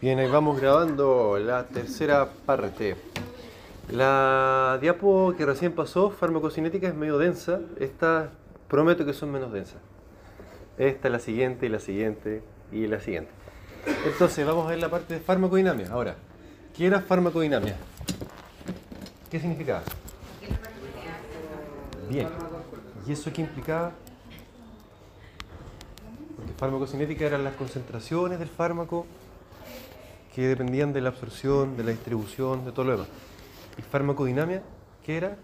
Bien, ahí vamos grabando la tercera parte. La diapo que recién pasó, farmacocinética, es medio densa. Esta prometo que son menos densas. Esta, la siguiente, y la siguiente, y la siguiente. Entonces, vamos a ver la parte de farmacodinamia. Ahora, ¿qué era farmacodinamia? ¿Qué significaba? Bien. ¿Y eso qué implicaba? Porque farmacocinética eran las concentraciones del fármaco que dependían de la absorción, de la distribución, de todo lo demás. ¿Y farmacodinamia qué era?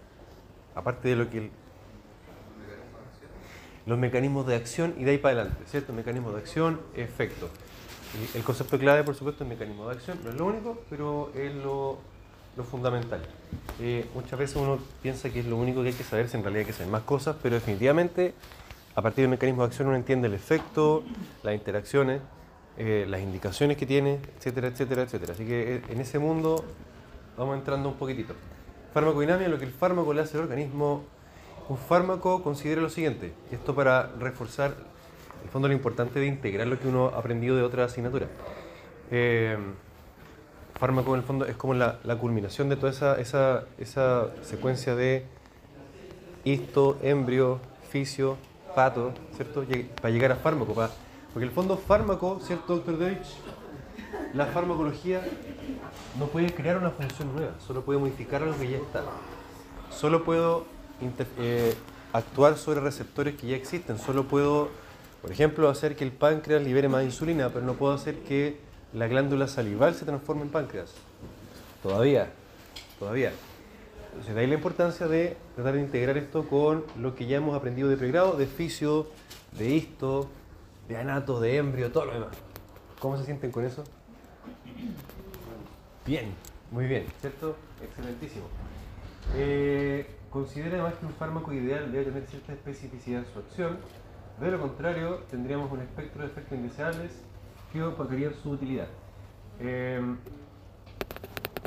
Aparte de lo que... El, los mecanismos de acción y de ahí para adelante, ¿cierto? Mecanismos de acción, efecto. El concepto clave, por supuesto, es mecanismo de acción, no es lo único, pero es lo, lo fundamental. Eh, muchas veces uno piensa que es lo único que hay que saber, si en realidad hay que saber más cosas, pero definitivamente a partir del mecanismo de acción uno entiende el efecto, las interacciones, eh, las indicaciones que tiene, etcétera, etcétera, etcétera. Así que eh, en ese mundo vamos entrando un poquitito. Farmacodinamia, lo que el fármaco le hace al organismo. Un fármaco considera lo siguiente, esto para reforzar el fondo lo importante de integrar lo que uno ha aprendido de otra asignatura. Eh, fármaco en el fondo es como la, culminación de toda esa, secuencia de histo, embrio, fisio, pato, ¿cierto? Para llegar a fármaco, para, porque el fondo fármaco, ¿cierto, doctor Deutsch? La farmacología no puede crear una función nueva, solo puede modificar algo que ya está. Solo puedo eh, actuar sobre receptores que ya existen, solo puedo, por ejemplo, hacer que el páncreas libere más insulina, pero no puedo hacer que la glándula salival se transforme en páncreas. Todavía, todavía. Entonces, de ahí la importancia de tratar de integrar esto con lo que ya hemos aprendido de pregrado, de fisio, de histo, de anato, de embrio, todo lo demás. ¿Cómo se sienten con eso? Bien, muy bien, ¿cierto? Excelentísimo. Eh, considera además que un fármaco ideal debe tener cierta especificidad en su acción. De lo contrario, tendríamos un espectro de efectos indeseables que opacarían su utilidad. Eh,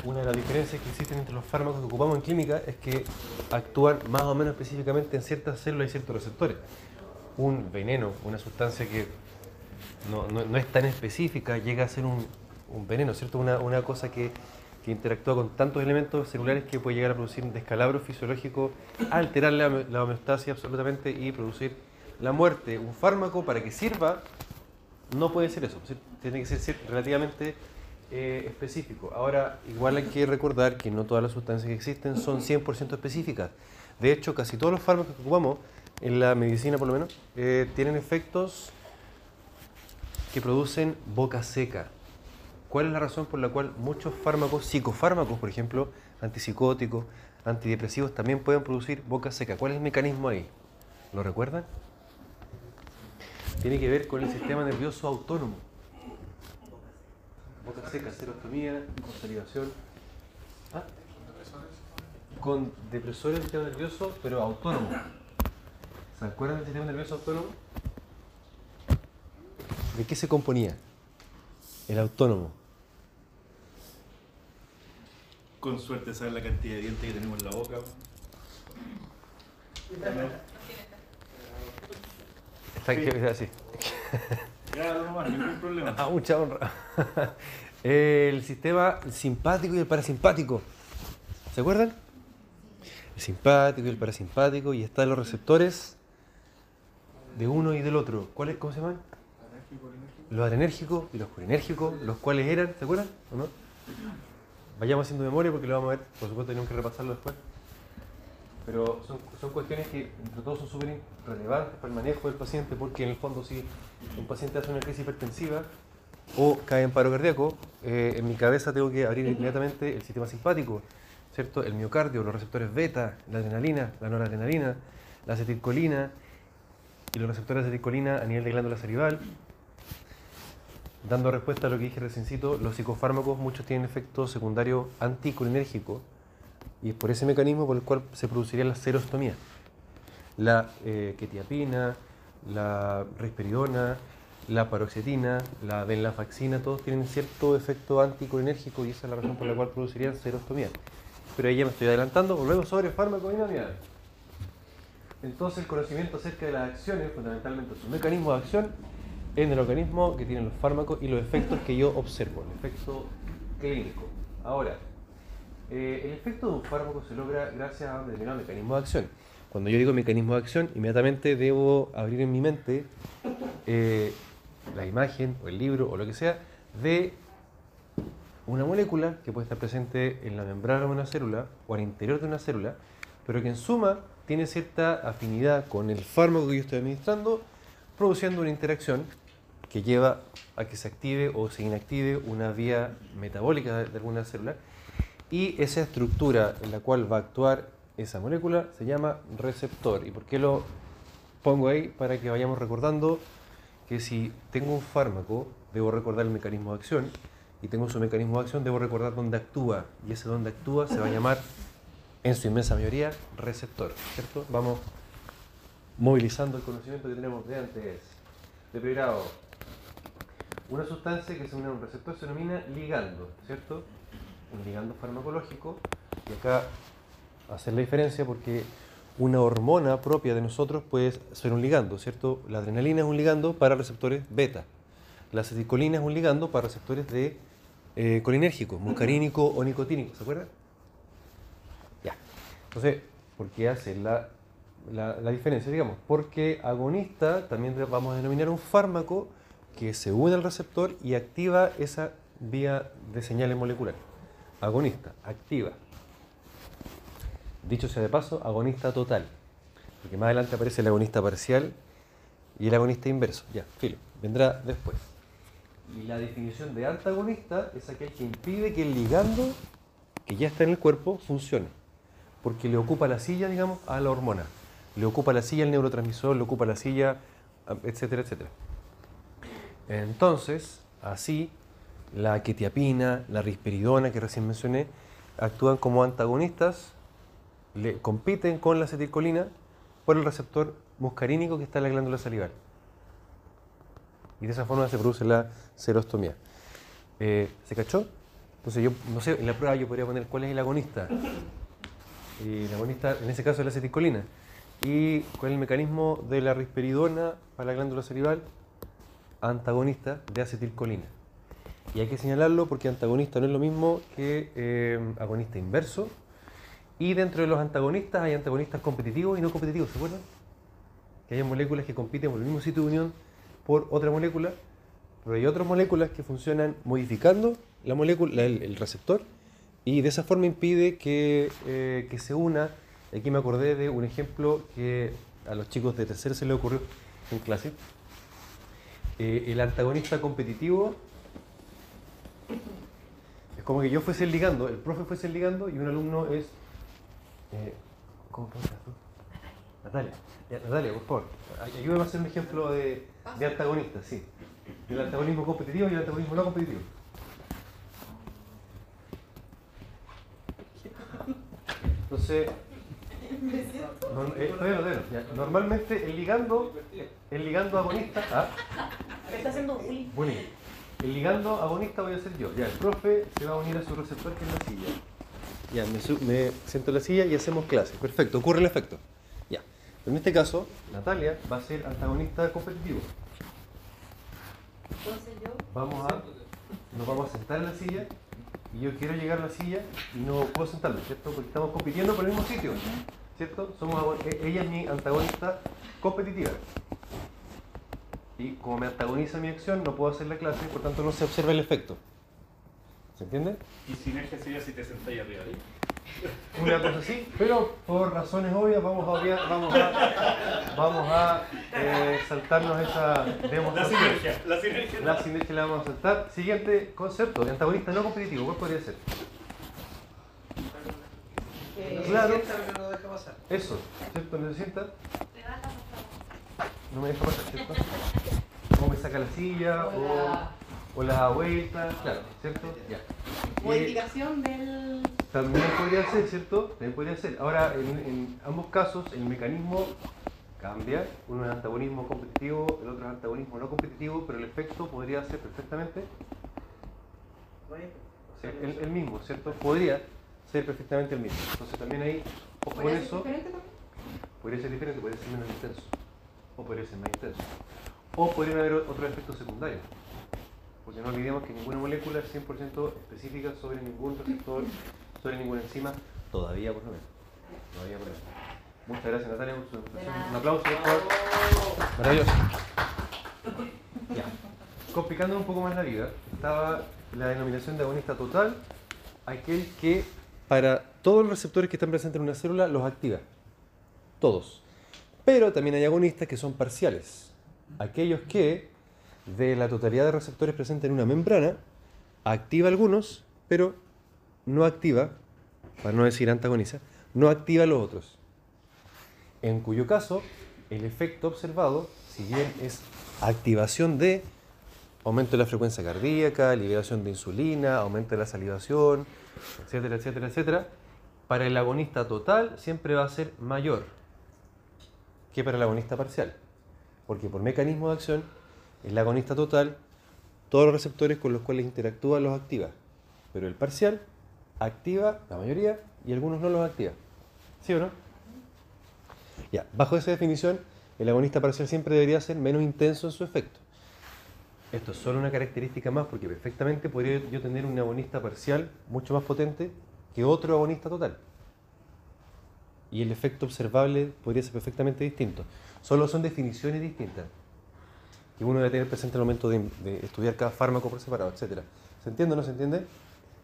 una de las diferencias que existen entre los fármacos que ocupamos en clínica es que actúan más o menos específicamente en ciertas células y ciertos receptores. Un veneno, una sustancia que no, no, es tan específica, llega a ser un, un veneno, ¿cierto? Una, una cosa que, que, interactúa con tantos elementos celulares que puede llegar a producir un descalabro fisiológico, alterar la, la homeostasis absolutamente y producir la muerte. Un fármaco para que sirva no puede ser eso, tiene que ser relativamente eh, específico. Ahora, igual hay que recordar que no todas las sustancias que existen son 100% específicas. De hecho, casi todos los fármacos que ocupamos, en la medicina por lo menos, eh, tienen efectos que producen boca seca. ¿Cuál es la razón por la cual muchos fármacos, psicofármacos, por ejemplo, antipsicóticos, antidepresivos, también pueden producir boca seca? ¿Cuál es el mecanismo ahí? ¿Lo recuerdan? Tiene que ver con el sistema nervioso autónomo boca seca, serostomía, con salivación. ¿Ah? Con depresores del sistema nervioso, pero autónomo. ¿Se acuerdan del sistema nervioso autónomo? ¿De qué se componía? El autónomo. Con suerte saber la cantidad de dientes que tenemos en la boca. Está que así. Ningún problema. Ah, mucha honra. El sistema simpático y el parasimpático. ¿Se acuerdan? El simpático y el parasimpático y están los receptores de uno y del otro. ¿Cuáles, cómo se llaman? Los adrenérgicos y los colinérgicos, los cuales eran, ¿se acuerdan? ¿O no? Vayamos haciendo memoria porque lo vamos a ver, por supuesto tenemos que repasarlo después. Pero son, son cuestiones que entre todos son súper relevantes para el manejo del paciente porque en el fondo si un paciente hace una crisis hipertensiva o cae en paro cardíaco, eh, en mi cabeza tengo que abrir inmediatamente el sistema simpático, ¿cierto? El miocardio, los receptores beta, la adrenalina, la noradrenalina, la acetilcolina y los receptores de acetilcolina a nivel de glándula salival. Dando respuesta a lo que dije reciencito, los psicofármacos muchos tienen efecto secundario anticolinérgico y es por ese mecanismo por el cual se produciría la serostomía. La eh, la risperidona, la paroxetina, la venlafaxina, todos tienen cierto efecto anticolinérgico y esa es la razón por la cual producirían serostomía. Pero ahí ya me estoy adelantando, volvemos sobre farmacodinamia. Entonces el conocimiento acerca de las acciones, fundamentalmente su mecanismo de acción, en el organismo que tienen los fármacos y los efectos que yo observo, el efecto clínico. Ahora, eh, el efecto de un fármaco se logra gracias a un determinado mecanismo de acción. Cuando yo digo mecanismo de acción, inmediatamente debo abrir en mi mente eh, la imagen o el libro o lo que sea de una molécula que puede estar presente en la membrana de una célula o al interior de una célula, pero que en suma tiene cierta afinidad con el fármaco que yo estoy administrando, produciendo una interacción que lleva a que se active o se inactive una vía metabólica de alguna célula y esa estructura en la cual va a actuar esa molécula se llama receptor. ¿Y por qué lo pongo ahí? Para que vayamos recordando que si tengo un fármaco, debo recordar el mecanismo de acción, y tengo su mecanismo de acción, debo recordar dónde actúa, y ese dónde actúa se va a llamar, en su inmensa mayoría, receptor. ¿Cierto? Vamos movilizando el conocimiento que tenemos de antes. De primer una sustancia que se une a un receptor se denomina ligando, ¿cierto? un ligando farmacológico, y acá hacer la diferencia porque una hormona propia de nosotros puede ser un ligando, ¿cierto? La adrenalina es un ligando para receptores beta, la aceticolina es un ligando para receptores de eh, colinérgico, muscarínico o nicotínico, ¿se acuerdan? Entonces, ¿por qué hacer la, la, la diferencia? Digamos, porque agonista también vamos a denominar un fármaco que se une al receptor y activa esa vía de señales moleculares agonista, activa. Dicho sea de paso, agonista total. Porque más adelante aparece el agonista parcial y el agonista inverso. Ya, filo, vendrá después. Y la definición de antagonista es aquel que impide que el ligando que ya está en el cuerpo funcione. Porque le ocupa la silla, digamos, a la hormona. Le ocupa la silla el neurotransmisor, le ocupa la silla, etcétera, etcétera. Entonces, así la quetiapina, la risperidona que recién mencioné, actúan como antagonistas, le compiten con la acetilcolina por el receptor muscarínico que está en la glándula salival. Y de esa forma se produce la serostomía. Eh, ¿Se cachó? Entonces yo, no sé, en la prueba yo podría poner cuál es el agonista. Y el agonista, en ese caso, es la acetilcolina. ¿Y es el mecanismo de la risperidona para la glándula salival? Antagonista de acetilcolina. Y hay que señalarlo porque antagonista no es lo mismo que eh, agonista inverso. Y dentro de los antagonistas hay antagonistas competitivos y no competitivos, ¿se acuerdan? Que hay moléculas que compiten por el mismo sitio de unión por otra molécula, pero hay otras moléculas que funcionan modificando la molécula, el, receptor, y de esa forma impide que, eh, que se una. Aquí me acordé de un ejemplo que a los chicos de tercero se les ocurrió en clase. Eh, el antagonista competitivo es como que yo fuese ligando, el profe fuese ligando y un alumno es. Eh, ¿Cómo te tú? Natalia. Natalia, por favor, ayúdame a hacer un ejemplo de, de antagonista, sí. El antagonismo competitivo y el antagonismo no competitivo. Entonces, eh, normalmente el ligando, el ligando agonista. ¿ah? Está haciendo un el ligando agonista voy a ser yo. Ya, el profe se va a unir a su receptor que es la silla. Ya, me, siento en la silla y hacemos clase. Perfecto, ocurre el efecto. Ya. En este caso, Natalia va a ser antagonista competitivo. Entonces yo. Vamos a, nos vamos a sentar en la silla y yo quiero llegar a la silla y no puedo sentarme, ¿cierto? Porque estamos compitiendo por el mismo sitio, ¿cierto? Somos, e, ella es mi antagonista competitiva y como me antagoniza mi acción, no puedo hacer la clase, por tanto no se observa el efecto. ¿Se entiende? Y sinergia sería si te sentáis arriba ahí. Una cosa así, pero por razones obvias vamos a vamos a, vamos a eh, saltarnos esa demostración. La sinergia, la sinergia. La sinergia la vamos a saltar. Siguiente concepto, de antagonista no competitivo, ¿cuál podría ser? claro. Eso, ¿cierto? ¿No se sienta? no me deja pasar, ¿cierto? O me saca la silla, o, o la vuelta, claro, ¿cierto? Ya. Modificación del... También podría ser, ¿cierto? También podría ser. Ahora, en, ambos casos, el mecanismo cambia. Uno es antagonismo competitivo, el otro es antagonismo no competitivo, pero el efecto podría ser perfectamente el, el, mismo, ¿cierto? Podría ser perfectamente el mismo. Entonces también ahí, ojo con eso. Podría ser diferente, podría ser menos intenso o puede ser más intenso. O podrían haber o- otros efectos secundarios. Porque no olvidemos que ninguna molécula es 100% específica sobre ningún receptor, sobre ninguna enzima, todavía por lo menos. Todavía por lo menos. Muchas gracias Natalia por su presentación. Un aplauso, por favor. Maravilloso. Ya. Complicando un poco más la vida, estaba la denominación de agonista total, aquel que para todos los receptores que están presentes en una célula los activa. Todos. Pero también hay agonistas que son parciales. Aquellos que, de la totalidad de receptores presentes en una membrana, activa algunos, pero no activa, para no decir antagoniza, no activa los otros. En cuyo caso, el efecto observado, si bien es activación de aumento de la frecuencia cardíaca, liberación de insulina, aumento de la salivación, etcétera, etcétera, etcétera, para el agonista total siempre va a ser mayor que para el agonista parcial. Porque por mecanismo de acción, el agonista total, todos los receptores con los cuales interactúa los activa. Pero el parcial activa la mayoría y algunos no los activa. ¿Sí o no? Ya, bajo esa definición, el agonista parcial siempre debería ser menos intenso en su efecto. Esto es solo una característica más porque perfectamente podría yo tener un agonista parcial mucho más potente que otro agonista total. Y el efecto observable podría ser perfectamente distinto. Solo son definiciones distintas que uno debe tener presente al momento de, de estudiar cada fármaco por separado, etc. ¿Se entiende o no se entiende?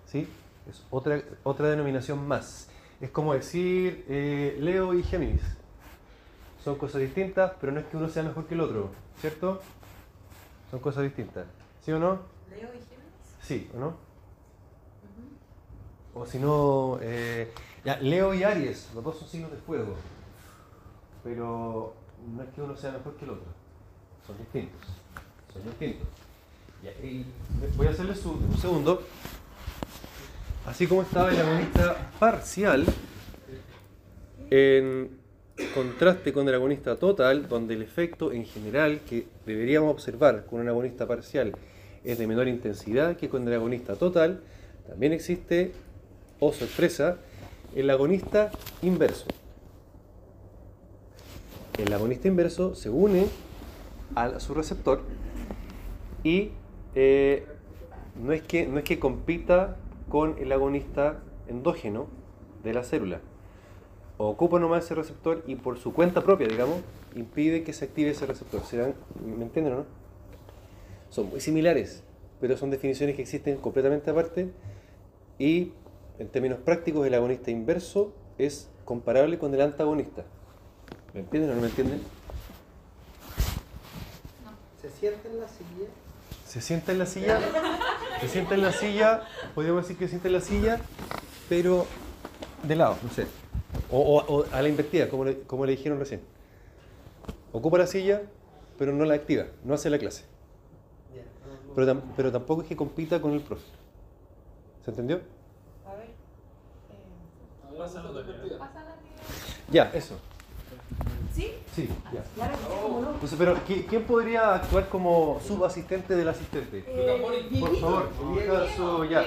¿Sí? Es otra, otra denominación más. Es como decir eh, Leo y Géminis. Son cosas distintas, pero no es que uno sea mejor que el otro, ¿cierto? Son cosas distintas. ¿Sí o no? Leo y Géminis. Sí, ¿o no? O si no, eh, ya, Leo y Aries, los dos son signos de fuego. Pero no es que uno sea mejor que el otro. Son distintos. Son distintos. Y voy a hacerles un, un segundo. Así como estaba el agonista parcial, en contraste con el agonista total, donde el efecto en general que deberíamos observar con un agonista parcial es de menor intensidad que con el agonista total, también existe, oh sorpresa, el agonista inverso. El agonista inverso se une a su receptor y eh, no, es que, no es que compita con el agonista endógeno de la célula. Ocupa nomás ese receptor y por su cuenta propia, digamos, impide que se active ese receptor. ¿Se dan- ¿Me entienden o no? Son muy similares, pero son definiciones que existen completamente aparte y en términos prácticos el agonista inverso es comparable con el antagonista. ¿Me entienden o no me entienden? ¿Se sienta en la silla? Se sienta en la silla, se sienta en la silla, podríamos decir que se sienta en la silla, pero de lado, no sé. O, o- o a la invertida, como le, como le dijeron recién. Ocupa la silla, pero no la activa, no hace la clase. Pero, tam- pero tampoco es que compita con el profe. ¿Se entendió? A ver. Eh, pásala que. Ya, eso. ¿Sí? Ya. Entonces, pero ¿qui- ¿quién podría actuar como subasistente del asistente? Por favor, elija su ya.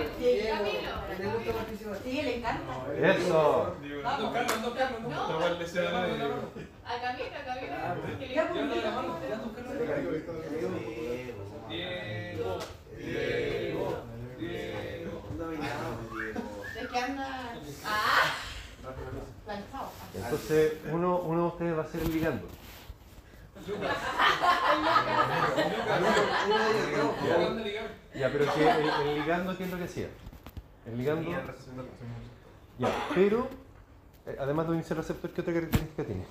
Sí, le encanta. Eso. Carlos, no. A lesionar a Carlos. Diego. Diego, Diego. Es que anda. Entonces, uno, uno de ustedes va a ser el ligando. Ya, pero que el, el ligando, ¿qué es lo que hacía? El ligando. Ya, pero, eh, además de al receptor, ¿qué otra característica tiene?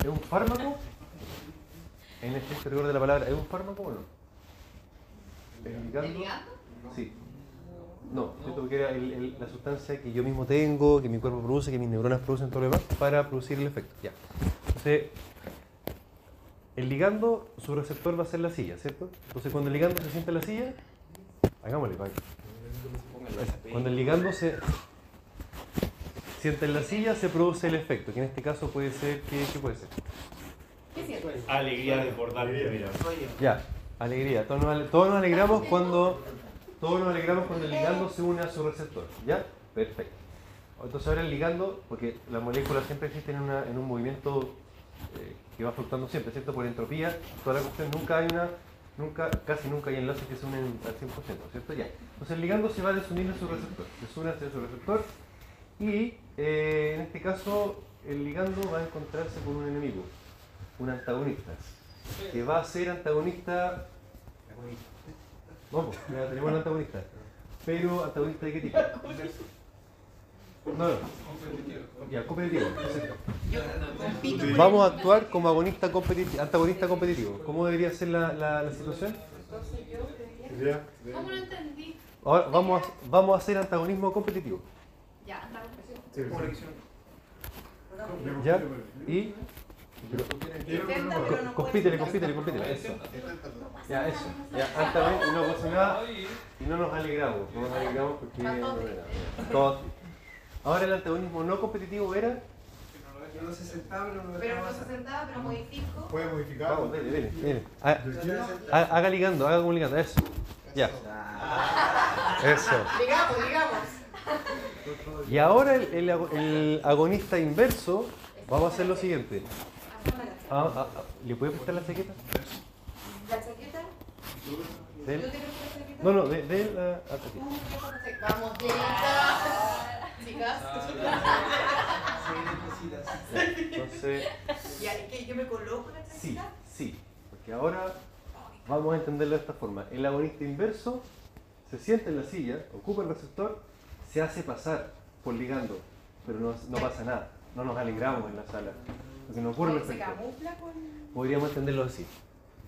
¿Es un fármaco? En este rigor de la palabra, ¿es un fármaco o no? ¿El ligando? Sí. No, siento que era el- el- la sustancia que yo mismo tengo, que mi cuerpo produce, que mis neuronas producen todo lo demás, para producir el efecto. Ya. Entonces, el ligando, su receptor va a ser la silla, ¿cierto? Entonces, cuando el ligando se sienta en la silla, hagámosle, para Cuando el ligando se sienta en la silla, se produce el efecto, que en este caso puede ser, ¿qué, qué puede ser? Alegría desbordante, mira. Ya, alegría. Todos nos, ale- todos nos alegramos cuando todos nos alegramos cuando el ligando se une a su receptor. ¿Ya? Perfecto. Entonces ahora el ligando, porque las moléculas siempre existen en, un movimiento eh, que va fluctuando siempre, ¿cierto? Por entropía, toda la cuestión, nunca hay una, nunca, casi nunca hay enlaces que se unen al 100%, ¿cierto? Ya. Entonces el ligando se va a desunir en su receptor, desune hacia su receptor y eh, en este caso el ligando va a encontrarse con un enemigo, un antagonista, que va a ser antagonista Vamos, ya tenemos un antagonista. Pero antagonista de qué tipo? No, no. Ya, competitivo. Vamos a actuar como agonista competitivo, antagonista competitivo. ¿Cómo debería ser la, la, la situación? Entonces yo debería. ¿Cómo lo entendí? Ahora vamos a, vamos a hacer antagonismo competitivo. Ya, anda. ¿Ya? Y. co- Compítele, compítele, compítele. Eso. Ya, eso. Ya, antagonista, no pasa nada. Y no nos alegramos. No nos alegramos porque. no era. Todo. Ahora el antagonismo no competitivo era. Que no se sentaba, pero no Pero no se sentaba, pero modifico. Puede modificar. Vamos, dele, dele, dele. Ha- ha- Haga ligando, haga como ligando. Eso. Ya. Eso. Digamos, digamos. Y ahora el, el agonista inverso, vamos a hacer lo siguiente. Ah, ah, ah, ¿Le puede prestar la chaqueta? ¿La chaqueta? De ¿Yo él. No, no, de, de él a. Vamos, chicas. Chicas. Sí, necesitas. Entonces, Ya, ¿es que yo me coloco la sí, chaqueta? sí. Porque ahora vamos a entenderlo de esta forma. El agonista inverso se sienta en la silla, ocupa el receptor, se hace pasar por ligando, pero no, no pasa nada. No nos alegramos en la sala. Porque no ocurre el ¿Se efecto. camufla con.? Podríamos entenderlo así.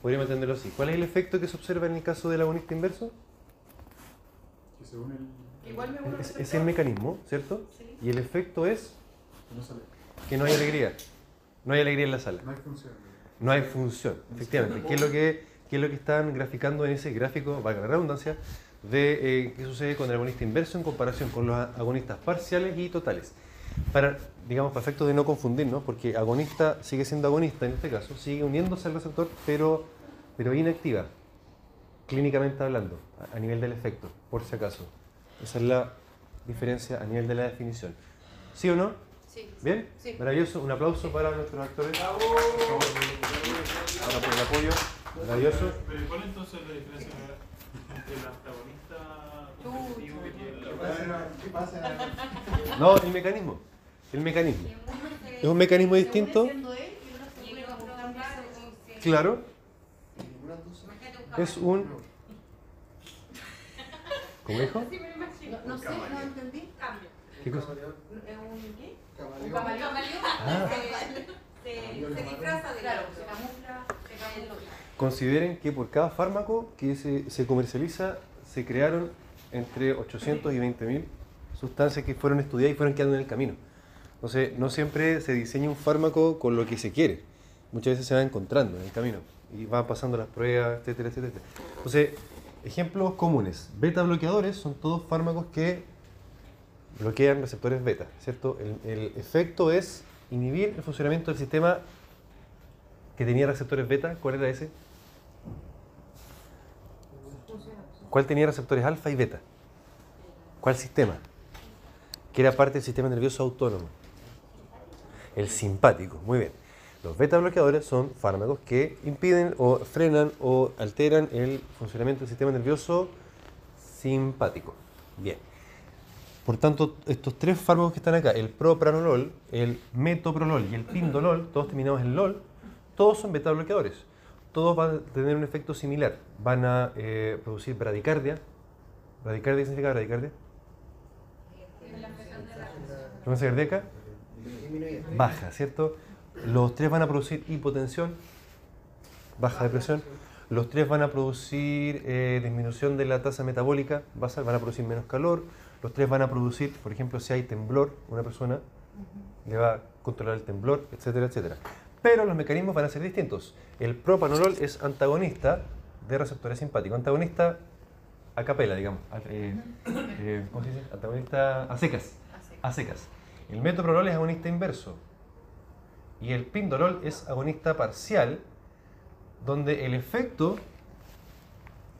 Podríamos entenderlo así. ¿Cuál es el efecto que se observa en el caso del agonista inverso? Que se une el. Igual me uno Es, es el mecanismo, ¿cierto? Sí. Y el efecto es que No sale. que no hay alegría. No hay alegría en la sala. No hay función. No hay función, efectivamente. ¿Qué es lo que, qué es lo que están graficando en ese gráfico, valga la redundancia, de eh, qué sucede con el agonista inverso en comparación con los agonistas parciales y totales? Para, digamos, para efectos de no confundirnos, porque agonista sigue siendo agonista en este caso, sigue uniéndose al receptor, pero, pero inactiva, clínicamente hablando, a, a nivel del efecto, por si acaso. Esa es la diferencia a nivel de la definición. ¿Sí o no? Sí. ¿Bien? Sí. Maravilloso. Un aplauso para nuestros actores. Ahora por el apoyo. Maravilloso. Pero ¿cuál entonces la diferencia entre el antagonista No, el mecanismo. El mecanismo. Es un mecanismo distinto. Claro. Es un. ¿Cómo dijo? No, no sé, no entendí. ¿Qué cosa? ¿Es un qué? Un Camaleón. Ah. Se, se disfraza de Claro, se camufla, se camufla. Consideren que por cada fármaco que se, se comercializa se crearon entre 800 y 20 mil sustancias que fueron estudiadas y fueron quedando en el camino. Entonces, no siempre se diseña un fármaco con lo que se quiere. Muchas veces se va encontrando en el camino y van pasando las pruebas, etcétera. etcétera. Entonces, ejemplos comunes. Beta bloqueadores son todos fármacos que bloquean receptores beta, ¿cierto? El, el efecto es inhibir el funcionamiento del sistema que tenía receptores beta. ¿Cuál era ese? ¿Cuál tenía receptores alfa y beta? ¿Cuál sistema? Que era parte del sistema nervioso autónomo. El simpático, muy bien. Los beta bloqueadores son fármacos que impiden o frenan o alteran el funcionamiento del sistema nervioso simpático. Bien. Por tanto, estos tres fármacos que están acá, el propranolol, el metoprolol y el pindolol, todos terminados en lol, todos son beta bloqueadores. Todos van a tener un efecto similar. Van a eh, producir bradicardia. ¿Bradicardia qué significa bradicardia? ¿Frecuencia cardíaca? Baja, ¿cierto? Los tres van a producir hipotensión, baja de presión. Los tres van a producir eh, disminución de la tasa metabólica basal, van a producir menos calor. Los tres van a producir, por ejemplo, si hay temblor, una persona le va a controlar el temblor, etcétera, etcétera. Pero los mecanismos van a ser distintos. El propanolol es antagonista de receptores simpáticos, antagonista a capela, digamos, eh, eh, ¿cómo se dice? Antagonista a secas, a secas. El metoprolol es agonista inverso y el pindolol es agonista parcial, donde el efecto,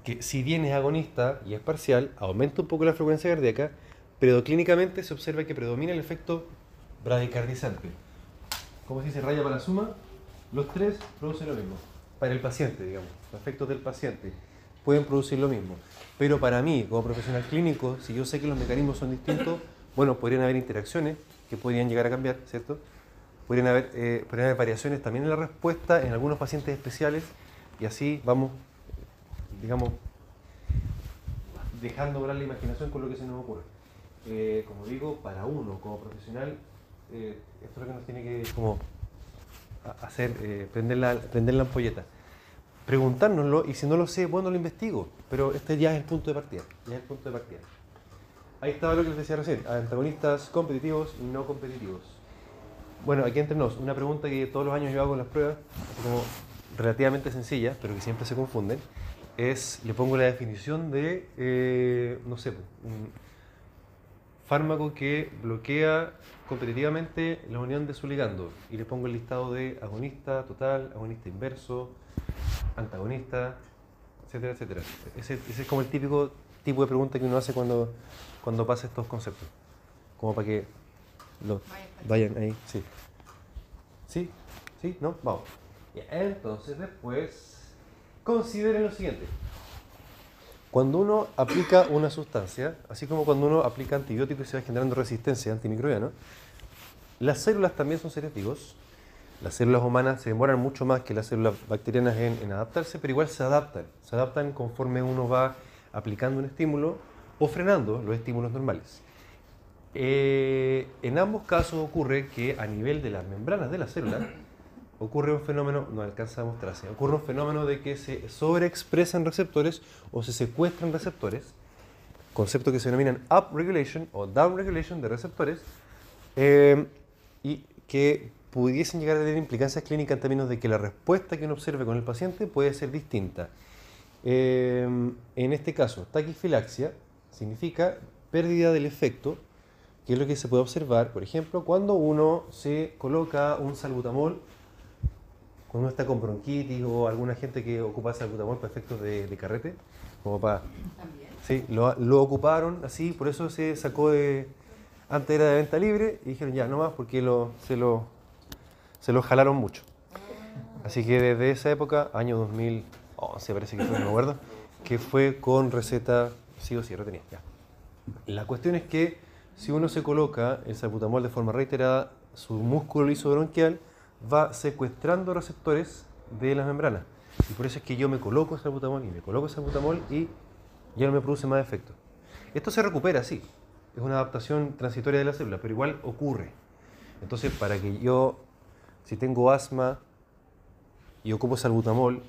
que si bien es agonista y es parcial, aumenta un poco la frecuencia cardíaca, pero clínicamente se observa que predomina el efecto bradicardizante. ¿Cómo se dice raya para la suma? Los tres producen lo mismo. Para el paciente, digamos, los efectos del paciente pueden producir lo mismo. Pero para mí, como profesional clínico, si yo sé que los mecanismos son distintos, bueno, podrían haber interacciones que podrían llegar a cambiar, ¿cierto? Podrían haber, eh, podrían haber variaciones también en la respuesta en algunos pacientes especiales y así vamos, digamos, dejando volar la imaginación con lo que se nos ocurre. Eh, como digo, para uno como profesional, eh, esto es lo que nos tiene que como, hacer, eh, prender, la, prender la ampolleta. Preguntárnoslo y si no lo sé, bueno, lo investigo. Pero este ya es el punto de partida. Ya es el punto de partida. Ahí estaba lo que les decía recién, antagonistas competitivos y no competitivos. Bueno, aquí entre nos, una pregunta que todos los años yo hago en las pruebas, como relativamente sencilla, pero que siempre se confunden, es, le pongo la definición de, eh, no sé, un fármaco que bloquea competitivamente la unión de su ligando y le pongo el listado de agonista total, agonista inverso, antagonista, etcétera, etcétera. Ese, es como el típico tipo de pregunta que uno hace cuando, cuando pasa estos conceptos. Como para que lo vayan ahí, sí. ¿Sí? ¿Sí? ¿No? Vamos. Entonces después, consideren lo siguiente. Cuando uno aplica una sustancia, así como cuando uno aplica antibióticos y se va generando resistencia antimicrobiana, las células también son seres vivos. Las células humanas se demoran mucho más que las células bacterianas en, en adaptarse, pero igual se adaptan. Se adaptan conforme uno va aplicando un estímulo o frenando los estímulos normales. Eh, en ambos casos ocurre que a nivel de las membranas de la célula ocurre un fenómeno, no alcanza a mostrarse, ocurre un fenómeno de que se sobreexpresan receptores o se secuestran receptores, concepto que se denominan upregulation o downregulation de receptores, eh, y que pudiesen llegar a tener implicancias clínicas en términos de que la respuesta que uno observe con el paciente puede ser distinta. Eh, en este caso, taquifilaxia significa pérdida del efecto, que es lo que se puede observar, por ejemplo, cuando uno se coloca un salbutamol, cuando uno está con bronquitis o alguna gente que ocupa salbutamol para efectos de, de carrete, como para... También. Sí, lo, lo ocuparon así, por eso se sacó de... Antes era de venta libre y dijeron ya, no más porque lo, se, lo, se lo jalaron mucho. Así que desde esa época, año 2011 parece que fue, no me acuerdo, que fue con receta sí o sí, retenía. Ya. La cuestión es que si uno se coloca el salbutamol de forma reiterada, su músculo lisobronquial va secuestrando receptores de las membranas. Y por eso es que yo me coloco salbutamol y me coloco salbutamol y ya no me produce más efecto. Esto se recupera, sí. Es una adaptación transitoria de la célula, pero igual ocurre. Entonces, para que yo, si tengo asma y ocupo salbutamol,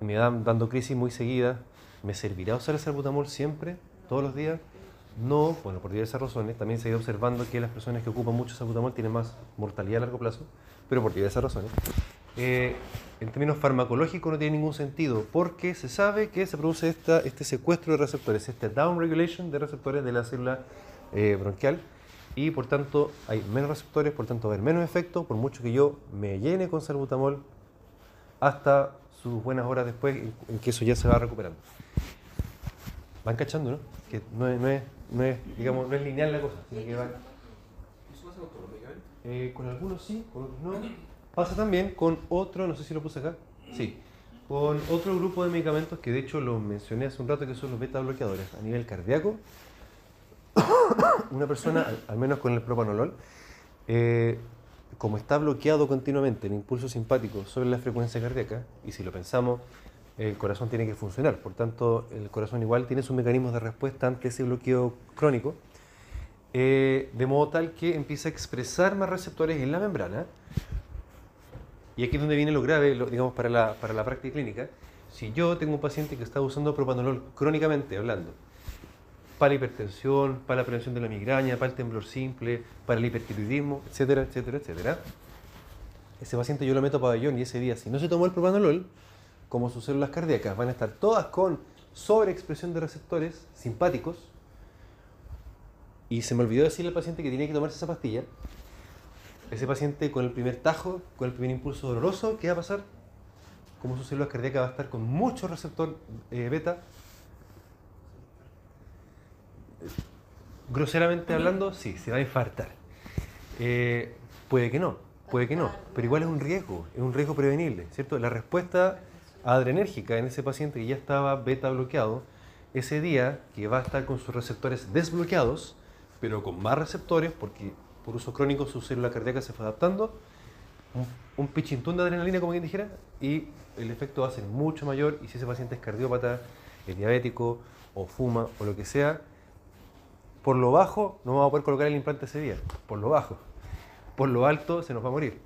me dan dando crisis muy seguidas, ¿me servirá usar el salbutamol siempre, todos los días? No, bueno, por diversas razones. También se ha observando que las personas que ocupan mucho salbutamol tienen más mortalidad a largo plazo, pero por diversas razones. Eh, en términos farmacológicos no tiene ningún sentido, porque se sabe que se produce esta, este secuestro de receptores, este downregulation de receptores de la célula eh, bronquial, y por tanto hay menos receptores, por tanto va a haber menos efecto, por mucho que yo me llene con salbutamol, hasta sus buenas horas después en que eso ya se va recuperando. Van cachando, ¿no? Que no es, no es, no es, digamos, no es lineal la cosa, sino que van... ¿Eso pasa con todos los? Eh, con algunos sí, con otros no. Pasa también con otro, no sé si lo puse acá, sí, con otro grupo de medicamentos que de hecho lo mencioné hace un rato que son los beta bloqueadores a nivel cardíaco. Una persona, al, al menos con el propanolol, eh, como está bloqueado continuamente el impulso simpático sobre la frecuencia cardíaca, y si lo pensamos, el corazón tiene que funcionar, por tanto el corazón igual tiene sus mecanismos de respuesta ante ese bloqueo crónico, eh, de modo tal que empieza a expresar más receptores en la membrana. Y aquí es donde viene lo grave, lo- digamos, para la, para la práctica clínica. Si yo tengo un paciente que está usando propanolol crónicamente, hablando, para la hipertensión, para la prevención de la migraña, para el temblor simple, para el hipertiroidismo, etcétera, etcétera, etcétera, ese paciente yo lo meto a pabellón y ese día, si no se tomó el propanolol, como sus células cardíacas van a estar todas con sobreexpresión de receptores simpáticos, y se me olvidó decirle al paciente que tenía que tomarse esa pastilla. Ese paciente con el primer tajo, con el primer impulso doloroso, ¿qué va a pasar? Como sus células cardíacas va a estar con mucho receptor eh, beta. Groseramente hablando, sí, se va a infartar. Eh, puede que no, Puede que no, pero igual es un riesgo, es un riesgo prevenible, ¿cierto? La respuesta adrenérgica en ese paciente que ya estaba beta bloqueado, ese día que va a estar con sus receptores desbloqueados, pero con más receptores, porque por uso crónico su célula cardíaca se fue adaptando, un, un pichintún de adrenalina, como quien dijera, y el efecto va a ser mucho mayor, y si ese paciente es cardiópata, es diabético, o fuma, o lo que sea, por lo bajo no vamos a poder colocar el implante ese día, por lo bajo. Por lo alto se nos va a morir.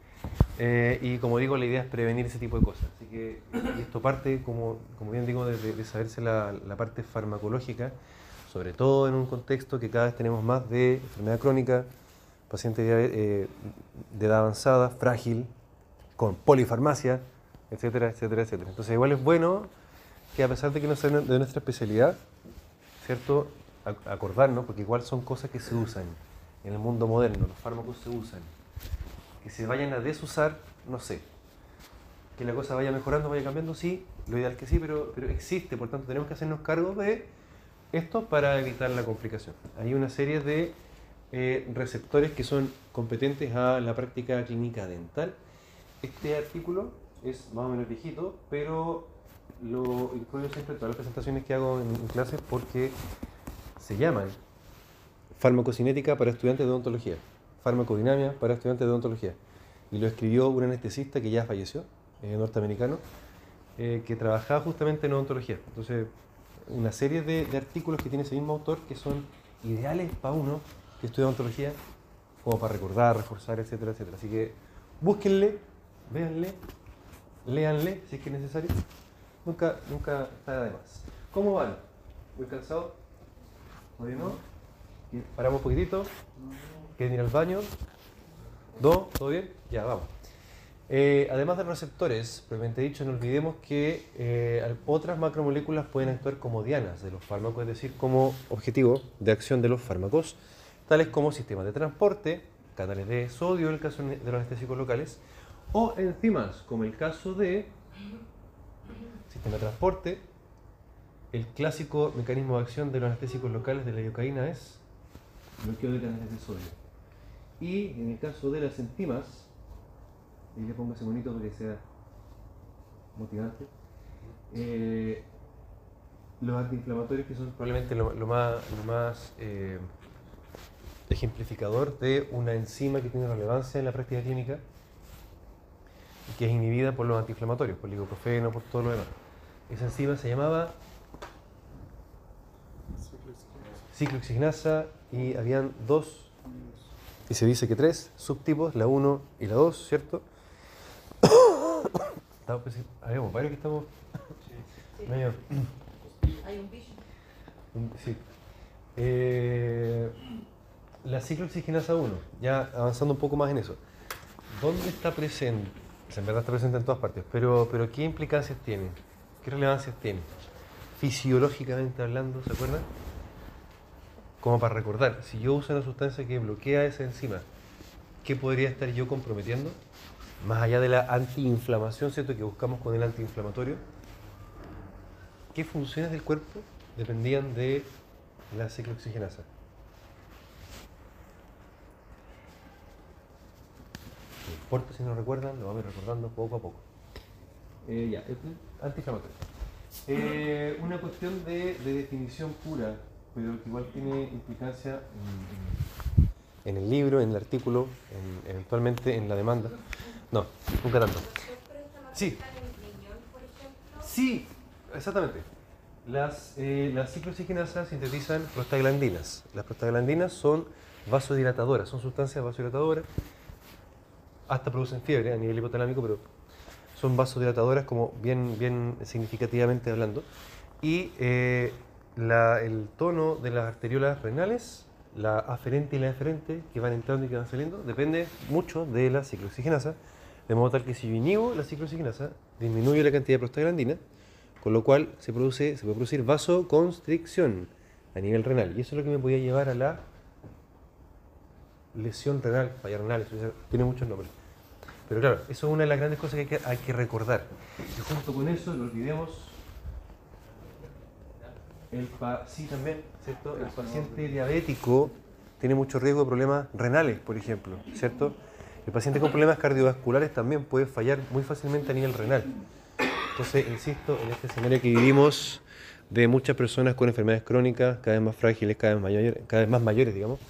Eh, y como digo, la idea es prevenir ese tipo de cosas. Así que esto parte, como, bien digo, de, saberse la parte farmacológica, sobre todo en un contexto que cada vez tenemos más de enfermedad crónica, paciente de, eh, de edad avanzada, frágil, con polifarmacia, etcétera, etcétera, etcétera. Entonces igual es bueno que a pesar de que no sea de nuestra especialidad, ¿cierto? Ac- Acordarnos, porque igual son cosas que se usan en el mundo moderno, los fármacos se usan. Que se vayan a desusar, no sé. Que la cosa vaya mejorando, vaya cambiando, sí, lo ideal que sí, pero, pero existe, por tanto tenemos que hacernos cargo de esto para evitar la complicación. Hay una serie de eh, receptores que son competentes a la práctica clínica dental. Este artículo es más o menos viejito, pero lo incluyo siempre en todas las presentaciones que hago en, en clases porque se llaman farmacocinética para estudiantes de odontología, farmacodinamia para estudiantes de odontología. Y lo escribió un anestesista que ya falleció, eh, norteamericano, eh, que trabajaba justamente en odontología. Entonces, una serie de, de artículos que tiene ese mismo autor que son ideales para uno que estudia odontología, como para recordar, reforzar, etcétera, etcétera. Así que búsquenle, véanle, léanle si es que es necesario. Nunca, nunca está de más. ¿Cómo van? ¿Muy cansados? ¿Todavía no? ¿Y Paramos un poquitito. ¿Quieren ir al baño? ¿Do? ¿Todo bien? Ya, vamos. Eh, además de receptores, previamente dicho, no olvidemos que eh, otras macromoléculas pueden actuar como dianas de los fármacos, es decir, como objetivo de acción de los fármacos, tales como sistemas de transporte, canales de sodio en el caso de los anestésicos locales, o enzimas, como el caso de sistema de transporte. El clásico mecanismo de acción de los anestésicos locales de la iocaína es bloqueo de canales de sodio. Y en el caso de las enzimas, y le pongo ese bonito para que sea motivante, eh, los antiinflamatorios que son probablemente lo, más, lo más eh, ejemplificador de una enzima que tiene relevancia en la práctica clínica y que es inhibida por los antiinflamatorios, por el por todo lo demás. Esa enzima se llamaba ciclooxigenasa y habían dos, y se dice que tres subtipos, la 1 y la 2, ¿cierto? Estamos pensando- Habíamos varios que estamos medio... Hay un bicho. Sí. Eh, la ciclooxigenasa 1, ya avanzando un poco más en eso. ¿Dónde está presente? En verdad está presente en todas partes, pero, pero ¿qué implicancias tiene? ¿Qué relevancias tiene? Fisiológicamente hablando, ¿se acuerdan? Como para recordar, si yo uso una sustancia que bloquea esa enzima, ¿qué podría estar yo comprometiendo? Más allá de la antiinflamación, ¿cierto? Que buscamos con el antiinflamatorio. ¿Qué funciones del cuerpo dependían de la ciclooxigenasa? No importa si no recuerdan, lo vamos a ir recordando poco a poco. Eh, ya, este, antiinflamatorio. Eh, una cuestión de, de definición pura, pero que igual tiene implicancia en, en el libro, en el artículo, en- eventualmente en la demanda. No, nunca tanto. Sí. Sí, exactamente. Las, eh, las ciclooxigenasas sintetizan prostaglandinas. Las prostaglandinas son vasodilatadoras, son sustancias vasodilatadoras. Hasta producen fiebre a nivel hipotalámico, pero son vasodilatadoras como bien, bien significativamente hablando. Y eh, la- el tono de las arteriolas renales, la aferente y la deferente, que van entrando y que van saliendo, depende mucho de la ciclooxigenasa. De modo tal que si yo inhibo la ciclooxigenasa, disminuye la cantidad de prostaglandina, con lo cual se, produce, se puede producir vasoconstricción a nivel renal. Y eso es lo que me podía llevar a la lesión renal, falla renal, tiene muchos nombres. Pero claro, eso es una de las grandes cosas que hay que, recordar. Y junto con eso, no olvidemos el sí también, ¿cierto? El paciente diabético tiene mucho riesgo de problemas renales, por ejemplo, ¿cierto? El paciente con problemas cardiovasculares también puede fallar muy fácilmente a nivel renal. Entonces, insisto, en este escenario que vivimos de muchas personas con enfermedades crónicas, cada vez más frágiles, cada vez, mayores, cada vez más mayores, digamos,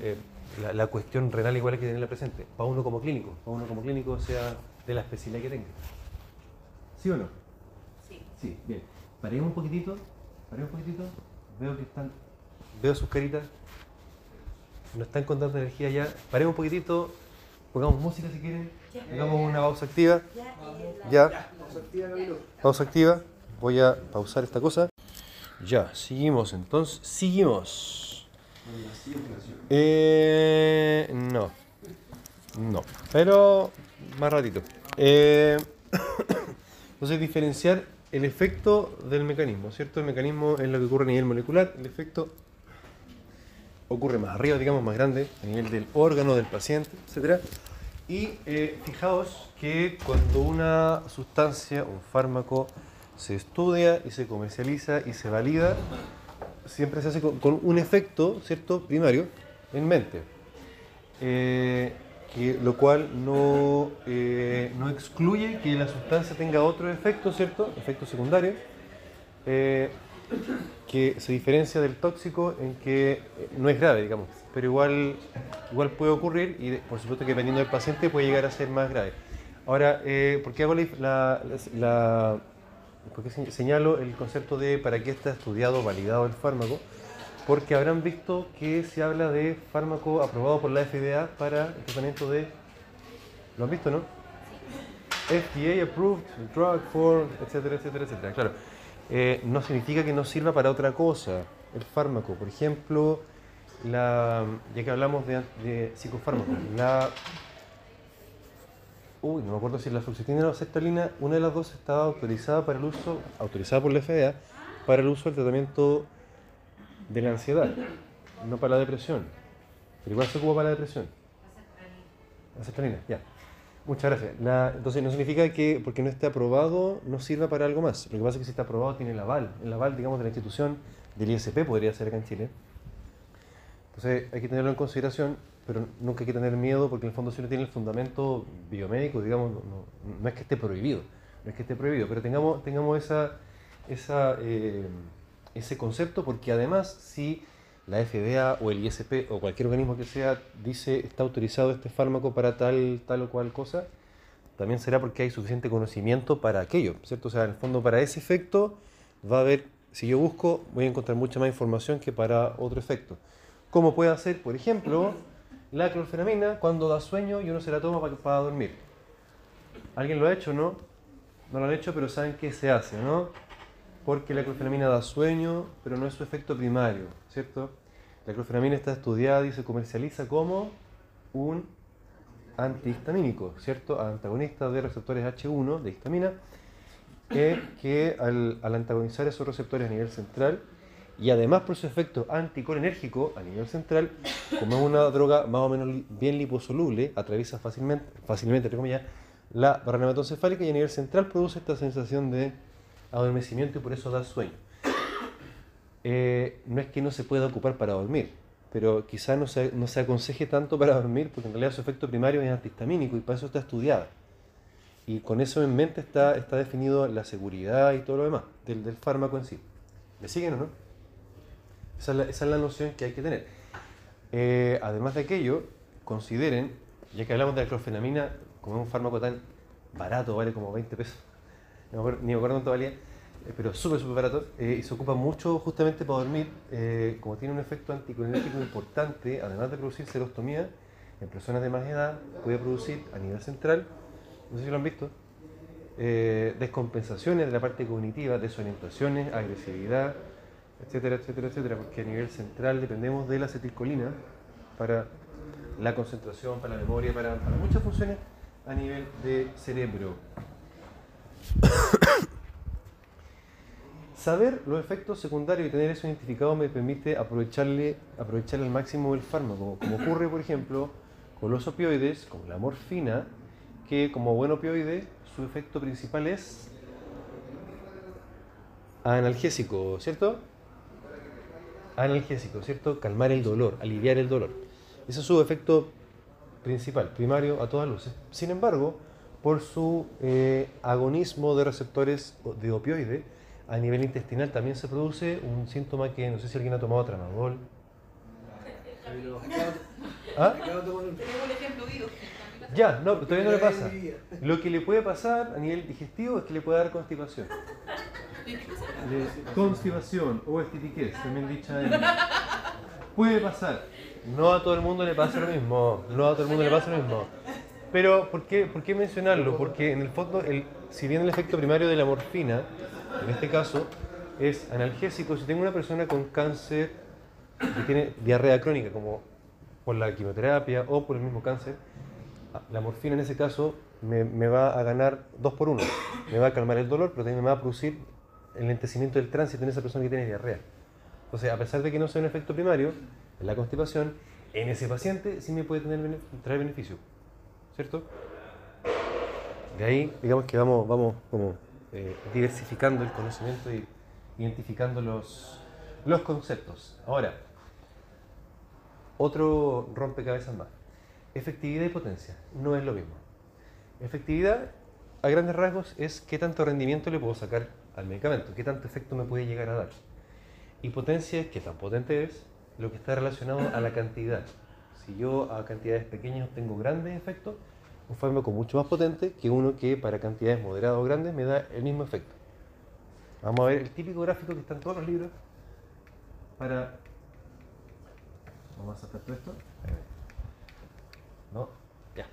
eh, la, la cuestión renal igual hay que tenerla presente, para uno como clínico, para uno como clínico, sea de la especialidad que tenga. ¿Sí o no? Sí. Sí, bien. Paremos un poquitito, paremos un poquitito, veo que están, veo sus caritas, no están con tanta energía ya, paremos un poquitito, pongamos música si quieren, hagamos una pausa activa, ya, pausa activa, voy a pausar esta cosa, ya, seguimos entonces, seguimos. Eh, no, no, pero más ratito. Eh, entonces, diferenciar el efecto del mecanismo, ¿cierto? El mecanismo es lo que ocurre a nivel molecular, el efecto ocurre más arriba, digamos, más grande, a nivel del órgano, del paciente, etc. Y eh, fijaos que cuando una sustancia, un fármaco, se estudia y se comercializa y se valida, siempre se hace con, un efecto, ¿cierto?, primario en mente. Eh, que, lo cual no, eh, no excluye que la sustancia tenga otro efecto, ¿cierto? Efecto secundario, que se diferencia del tóxico en que eh, no es grave, digamos, pero igual, igual puede ocurrir y por supuesto que dependiendo del paciente puede llegar a ser más grave. Ahora, eh, ¿por qué hago la, la- la- por qué se- señalo el concepto de para qué está estudiado, validado el fármaco? Porque habrán visto que se habla de fármaco aprobado por la FDA para el tratamiento de... ¿Lo han visto, no? FDA approved drug for, etcétera, etcétera, etcétera. Claro, eh, no significa que no sirva para otra cosa el fármaco. Por ejemplo, la, ya que hablamos de, de psicofármacos, la... Uy, no me acuerdo si la fluoxetina o la sertralina, una de las dos estaba autorizada para el uso, autorizada por la FDA, para el uso del tratamiento de la ansiedad, no para la depresión. Pero igual se ocupa para la depresión. La sertralina, ya. Muchas gracias. Entonces no significa que porque no esté aprobado no sirva para algo más. Lo que pasa es que si está aprobado tiene el aval. El aval, digamos, de la institución del ISP podría ser acá en Chile. Entonces hay que tenerlo en consideración, pero nunca hay que tener miedo porque el fondo si tiene el fundamento biomédico, digamos, no, no- es que esté prohibido, no es que esté prohibido, pero tengamos, tengamos esa, eh, ese concepto porque además si la FDA o el ISP o cualquier organismo que sea dice está autorizado este fármaco para tal, tal o cual cosa, también será porque hay suficiente conocimiento para aquello, ¿cierto? O sea, en el fondo para ese efecto va a haber, si yo busco, voy a encontrar mucha más información que para otro efecto. Como puede hacer, por ejemplo, la clorfenamina cuando da sueño y uno se la toma para, para dormir. ¿Alguien lo ha hecho, no? No lo han hecho, pero saben qué se hace, ¿no? Porque la clorfenamina da sueño, pero no es su efecto primario, ¿cierto? La clorfenamina está estudiada y se comercializa como un antihistamínico, ¿cierto? Antagonista de receptores H1 de histamina, que al, antagonizar esos receptores a nivel central y además por su efecto anticolinérgico a nivel central, como es una droga más o menos bien liposoluble, atraviesa fácilmente, fácilmente entre comillas, la barrera hematocefálica y a nivel central produce esta sensación de adormecimiento y por eso da sueño. Eh, no es que no se pueda ocupar para dormir, pero quizá no se, no se aconseje tanto para dormir porque en realidad su efecto primario es antihistamínico y para eso está estudiada. Y con eso en mente está, está definido la seguridad y todo lo demás del, del fármaco en sí. ¿Me siguen o no? Esa es la, noción que hay que tener. Eh, además de aquello, consideren, ya que hablamos de la clorfenamina, como es un fármaco tan barato, vale como 20 pesos, ni me acuerdo cuánto valía, pero súper, súper barato, eh, y se ocupa mucho justamente para dormir, eh, como tiene un efecto anticolinérgico importante, además de producir serostomía, en personas de más edad puede producir a nivel central, no sé si lo han visto, eh, descompensaciones de la parte cognitiva, desorientaciones, agresividad, etcétera, etcétera, etcétera, porque a nivel central dependemos de la acetilcolina para la concentración, para la memoria, para, para muchas funciones a nivel de cerebro. Saber los efectos secundarios y tener eso identificado me permite aprovecharle, aprovechar al máximo el fármaco, como ocurre, por ejemplo, con los opioides, como la morfina, que como buen opioide, su efecto principal es analgésico, ¿cierto? Analgésico, ¿cierto? Calmar el dolor, aliviar el dolor. Ese es su efecto principal, primario a todas luces. Sin embargo, por su eh, agonismo de receptores de opioide, a nivel intestinal también se produce un síntoma que no sé si alguien ha tomado tramadol. ¿Ah? Tenemos el ejemplo vivo. Ya, no, todavía no le pasa. Lo que le puede pasar a nivel digestivo es que le puede dar constipación. Le- constipación o estitiquez, también dicha en... Puede pasar. No a todo el mundo le pasa lo mismo. No a todo el mundo le pasa lo mismo. Pero, ¿por qué, por qué mencionarlo? Porque en el fondo, el, si bien el efecto primario de la morfina, en este caso, es analgésico, si tengo una persona con cáncer que tiene diarrea crónica, como por la quimioterapia o por el mismo cáncer, la morfina en ese caso me, va a ganar dos por uno. Me va a calmar el dolor, pero también me va a producir el lentecimiento del tránsito en esa persona que tiene diarrea. Entonces, a pesar de que no sea un efecto primario, en la constipación, en ese paciente sí me puede traer beneficio. ¿Cierto? De ahí, digamos que vamos, vamos como eh, diversificando el conocimiento y identificando los, los conceptos. Ahora, otro rompecabezas más. Efectividad y potencia no es lo mismo. Efectividad, a grandes rasgos, es qué tanto rendimiento le puedo sacar al medicamento, qué tanto efecto me puede llegar a dar. Y potencia es qué tan potente es, lo que está relacionado a la cantidad. Si yo a cantidades pequeñas tengo grandes efectos, un fármaco mucho más potente que uno que para cantidades moderadas o grandes me da el mismo efecto. Vamos a ver el típico gráfico que está en todos los libros para... Vamos a sacar todo esto. No, ya.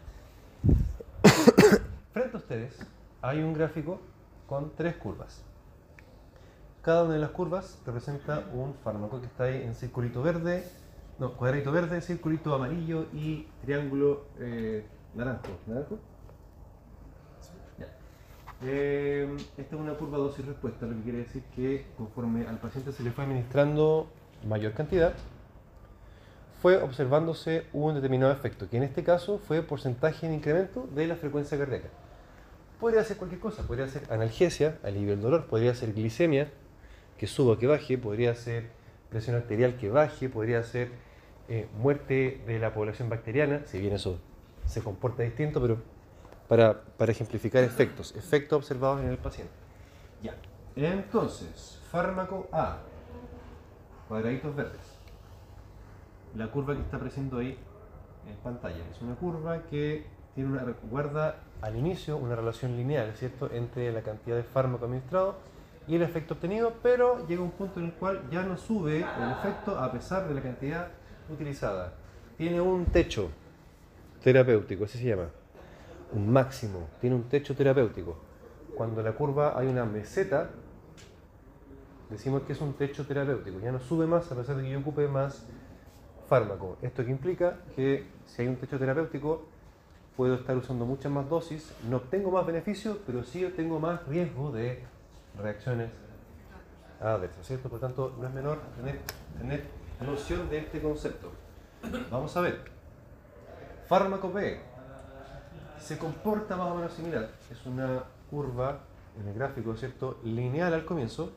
Frente a ustedes hay un gráfico con tres curvas. Cada una de las curvas representa un fármaco que está ahí en circulito verde, no, cuadradito verde, circulito amarillo y triángulo eh, naranjo. ¿Naranjo? Ya. Eh, esta es una curva dosis-respuesta, lo que quiere decir que conforme al paciente se le fue administrando mayor cantidad, fue observándose un determinado efecto, que en este caso fue porcentaje de incremento de la frecuencia cardíaca. Podría ser cualquier cosa, podría ser analgesia, alivio del dolor, podría ser glicemia, que suba, que baje, podría ser presión arterial que baje, podría ser eh, muerte de la población bacteriana, si bien eso se comporta distinto, pero para, para ejemplificar efectos, efectos observados en el paciente. Ya, entonces, fármaco A, cuadraditos verdes. La curva que está apareciendo ahí en pantalla es una curva que tiene una, guarda al inicio una relación lineal, ¿cierto?, entre la cantidad de fármaco administrado y el efecto obtenido, pero llega un punto en el cual ya no sube el efecto a pesar de la cantidad utilizada. Tiene un techo terapéutico, así se llama, un máximo, tiene un techo terapéutico. Cuando en la curva hay una meseta, decimos que es un techo terapéutico, ya no sube más a pesar de que yo ocupe más fármaco. Esto que implica que si hay un techo terapéutico, puedo estar usando muchas más dosis, no obtengo más beneficios, pero sí obtengo más riesgo de reacciones adversas, ¿cierto? Por tanto, no es menor tener, tener noción de este concepto. Vamos a ver. Fármaco B se comporta más o menos similar. Es una curva en el gráfico, ¿cierto? Lineal al comienzo,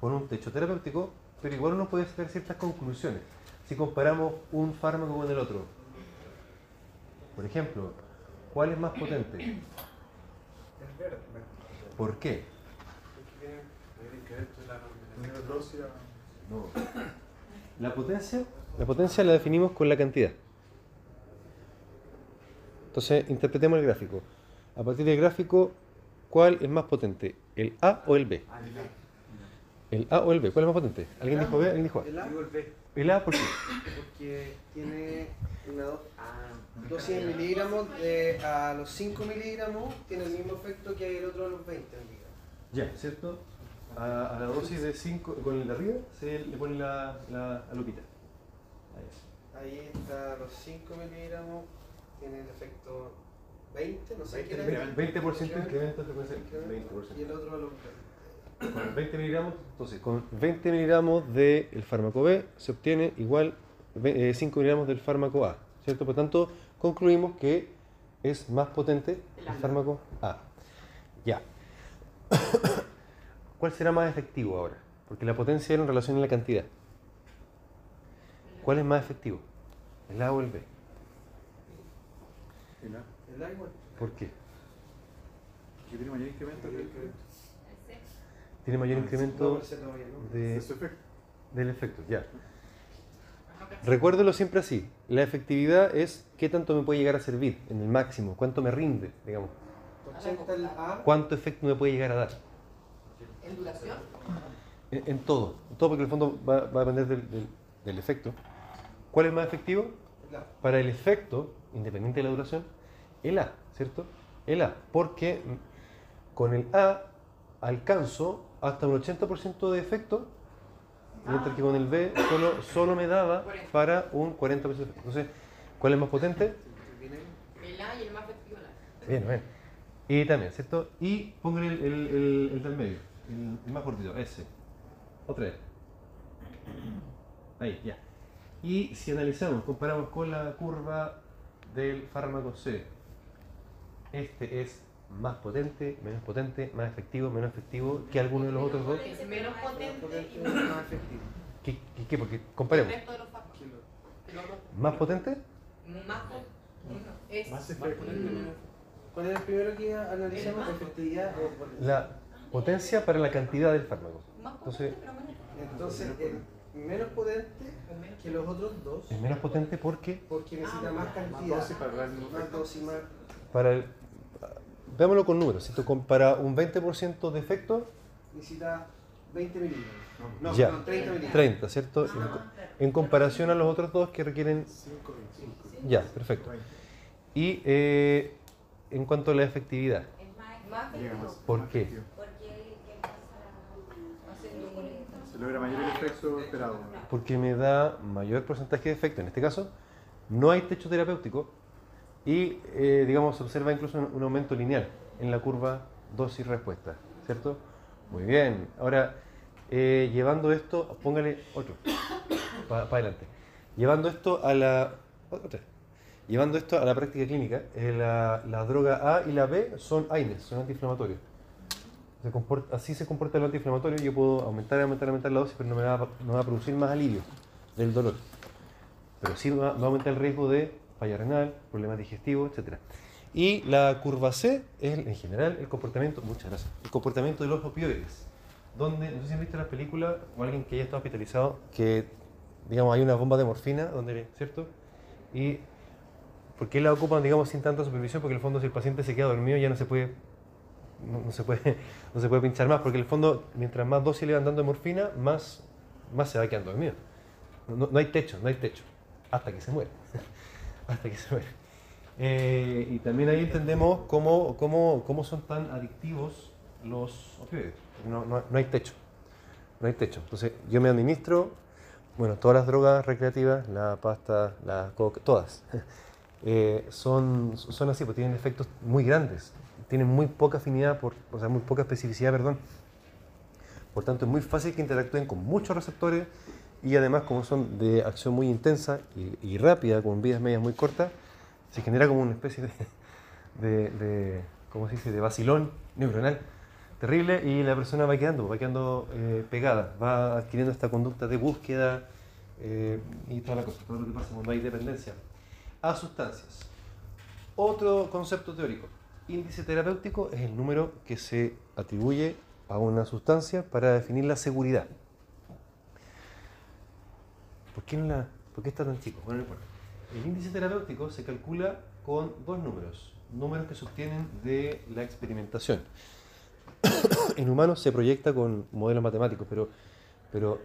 con un techo terapéutico, pero igual uno puede sacar ciertas conclusiones si comparamos un fármaco con el otro. Por ejemplo, ¿cuál es más potente? ¿Por qué? No. La potencia, la potencia la definimos con la cantidad. Entonces, interpretemos el gráfico. A partir del gráfico, ¿cuál es más potente? ¿El A o el B? ¿El A o el B? ¿Cuál es más potente? ¿Alguien dijo B? ¿Alguien dijo A? El A, ¿El A por qué? porque tiene una do- ah, dosis miligramos de a los 5 miligramos, tiene el mismo efecto que el otro a los 20 miligramos. Ya, ¿cierto? A, a la dosis de 5, con el de arriba, se le pone la, la, la lupita. Ahí. Ahí está a los 5 miligramos, tiene el efecto 20, no sé qué era. 20% incremento de frecuencia. 20%. Y el otro a los 20. Con 20 miligramos, entonces con 20 miligramos del fármaco B se obtiene igual ve- eh, 5 miligramos del fármaco A, ¿cierto? Por tanto, concluimos que es más potente el fármaco A. Ya. ¿Cuál será más efectivo ahora? Porque la potencia era en relación a la cantidad. ¿Cuál es más efectivo? ¿El A o el B? El A, El A igual. ¿Por qué? tiene mayor incremento que Tiene mayor No incremento de, del efecto, ya. Recuérdelo siempre así. La efectividad es qué tanto me puede llegar a servir en el máximo, cuánto me rinde, digamos. 80 el A. Cuánto efecto me puede llegar a dar. ¿En duración? En, en todo, en todo porque en el fondo va, va a depender del, del- del efecto. ¿Cuál es más efectivo? el. Para el efecto, independiente de la duración, el A, ¿cierto? El A, porque con el A alcanzo hasta un 80% de efecto, mientras que con el B solo, solo me daba para un 40% de efecto. Entonces, ¿cuál es más potente? El A y el más efectivo el A. Bien, bien. Y también, ¿cierto? Y póngale el, el, el- el del medio, el, el más cortito, ese. Otra vez. Ahí, ya. Y si analizamos, comparamos con la curva del fármaco C, este es más potente, menos potente, más efectivo, menos efectivo que alguno de los otros dos. Menos potente y menos más efectivo. ¿Qué, qué, qué? Porque el comparemos. ¿Más potente? Más potente. Más. ¿Cuál es el primero que analizamos? ¿Efectividad o potencia? La potencia para la cantidad del fármaco. más Entonces-. Entonces, el menos potente que los otros dos, Es menos potente porque porque necesita más Más cantidad, dosis para dar el mismo más dosis, más. para el... Veámoslo con números, ¿cierto? Con- Para un 20% de efecto, Necesita 20 milímetros. No, Ya. no, 30 milímetros. 30, ¿cierto? En, co- en comparación a los otros dos que requieren... 5, 25. Ya, perfecto. Y eh, en cuanto a la efectividad, Es más, efectivo. ¿Por qué? Se logra mayor el efecto esperado. porque me da mayor porcentaje de efecto, en este caso, no hay techo terapéutico y, eh, digamos, se observa incluso un, aumento lineal en la curva dosis-respuesta, ¿cierto? Muy bien. Ahora, eh, llevando esto, póngale otro, para adelante. Llevando esto a la... otra. Llevando esto a la práctica clínica, eh, la, la droga A y la B son AINES, son antiinflamatorios. Se comporta- así se comporta el antiinflamatorio, yo puedo aumentar, aumentar, aumentar la dosis, pero no me va, no va a producir más alivio del dolor. Pero sí va, va a aumentar el riesgo de falla renal, problemas digestivos, etc. Y la curva C es en general el comportamiento, muchas gracias, el comportamiento de los opioides. Donde, no sé si han visto la película o alguien que haya estado hospitalizado, que digamos hay una bomba de morfina, donde, ¿cierto? Y ¿por qué la ocupan, digamos, sin tanta supervisión? Porque en el fondo si el paciente se queda dormido ya no se puede no, no se puede no se puede pinchar más porque en el fondo mientras más dosis le van dando de morfina más más se va quedando dormido no, no- hay techo no hay techo hasta que se muere hasta que se muere Eh, y también ahí entendemos cómo, cómo, cómo son tan adictivos los opioides. No, no, no hay techo. No hay techo. Entonces yo me administro bueno todas las drogas recreativas la pasta la coca todas. Eh, son, son así, pues tienen efectos muy grandes, tienen muy poca afinidad, por, o sea, muy poca especificidad, perdón. Por tanto, es muy fácil que interactúen con muchos receptores y además, como son de acción muy intensa y, rápida, con vidas medias muy cortas, se genera como una especie de ¿cómo se dice?, de vacilón neuronal terrible y la persona va quedando, va quedando eh, pegada, va adquiriendo esta conducta de búsqueda eh, y toda la cosa, todo lo que pasa cuando hay dependencia a sustancias. Otro concepto teórico, índice terapéutico es el número que se atribuye a una sustancia para definir la seguridad. ¿Por qué, no la, por qué está tan chico? Bueno, no importa. El índice terapéutico se calcula con dos números, números que se obtienen de la experimentación. en humanos se proyecta con modelos matemáticos, pero, pero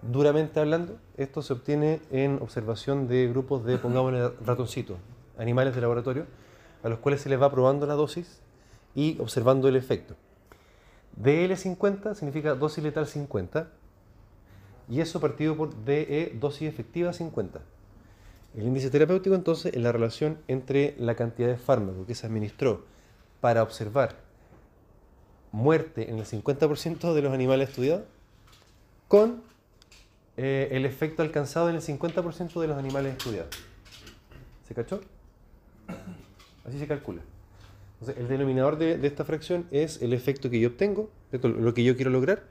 duramente hablando, esto se obtiene en observación de grupos de, pongámosle, ratoncitos, animales de laboratorio, a los cuales se les va probando la dosis y observando el efecto. DL50 significa dosis letal 50 y eso partido por DE, dosis efectiva 50. El índice terapéutico entonces es la relación entre la cantidad de fármaco que se administró para observar muerte en el 50% de los animales estudiados con eh, el efecto alcanzado en el 50% de los animales estudiados. ¿Se cachó? Así se calcula. Entonces, el denominador de, de esta fracción es el efecto que yo obtengo, lo que yo quiero lograr,